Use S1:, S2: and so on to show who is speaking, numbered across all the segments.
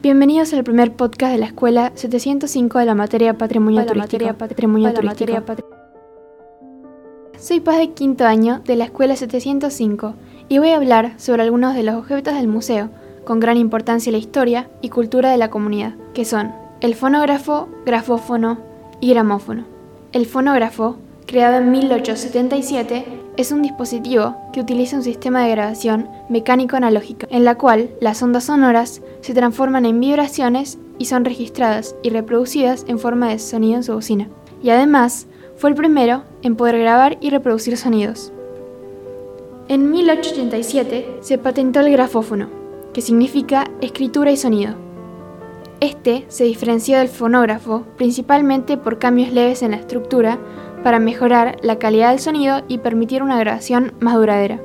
S1: Bienvenidos al primer podcast de la Escuela 705 de la materia Patrimonio Turístico. Patrimonio turístico. Soy Paz de quinto año de la Escuela 705 y voy a hablar sobre algunos de los objetos del museo, con gran importancia en la historia y cultura de la comunidad, que son el fonógrafo, grafófono y gramófono. El fonógrafo, creado en 1877, es un dispositivo que utiliza un sistema de grabación mecánico analógico, en la cual las ondas sonoras se transforman en vibraciones y son registradas y reproducidas en forma de sonido en su bocina. Y además, fue el primero en poder grabar y reproducir sonidos. En 1887 se patentó el grafófono, que significa escritura y sonido. Este se diferenció del fonógrafo principalmente por cambios leves en la estructura para mejorar la calidad del sonido y permitir una grabación más duradera.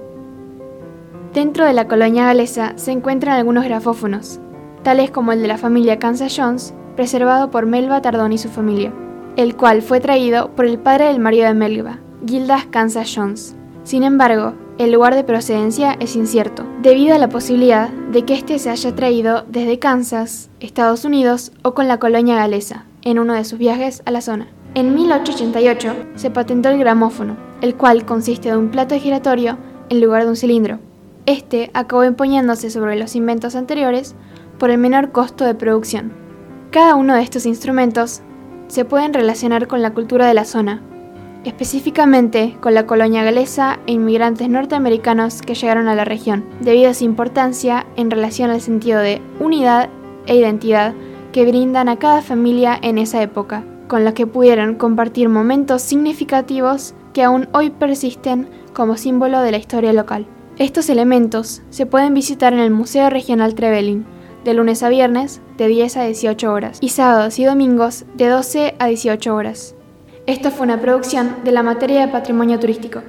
S1: Dentro de la colonia galesa se encuentran algunos grafófonos, tales como el de la familia Kansas Jones, preservado por Melba Tardón y su familia, el cual fue traído por el padre del marido de Melba, Gildas Kansas Jones. Sin embargo, el lugar de procedencia es incierto, debido a la posibilidad de que éste se haya traído desde Kansas, Estados Unidos o con la colonia galesa, en uno de sus viajes a la zona. En 1888 se patentó el gramófono, el cual consiste de un plato giratorio en lugar de un cilindro. Este acabó imponiéndose sobre los inventos anteriores por el menor costo de producción. Cada uno de estos instrumentos se pueden relacionar con la cultura de la zona, específicamente con la colonia galesa e inmigrantes norteamericanos que llegaron a la región, debido a su importancia en relación al sentido de unidad e identidad que brindan a cada familia en esa época con los que pudieron compartir momentos significativos que aún hoy persisten como símbolo de la historia local. Estos elementos se pueden visitar en el Museo Regional Trevelin, de lunes a viernes de 10 a 18 horas y sábados y domingos de 12 a 18 horas. Esto fue una producción de la materia de patrimonio turístico.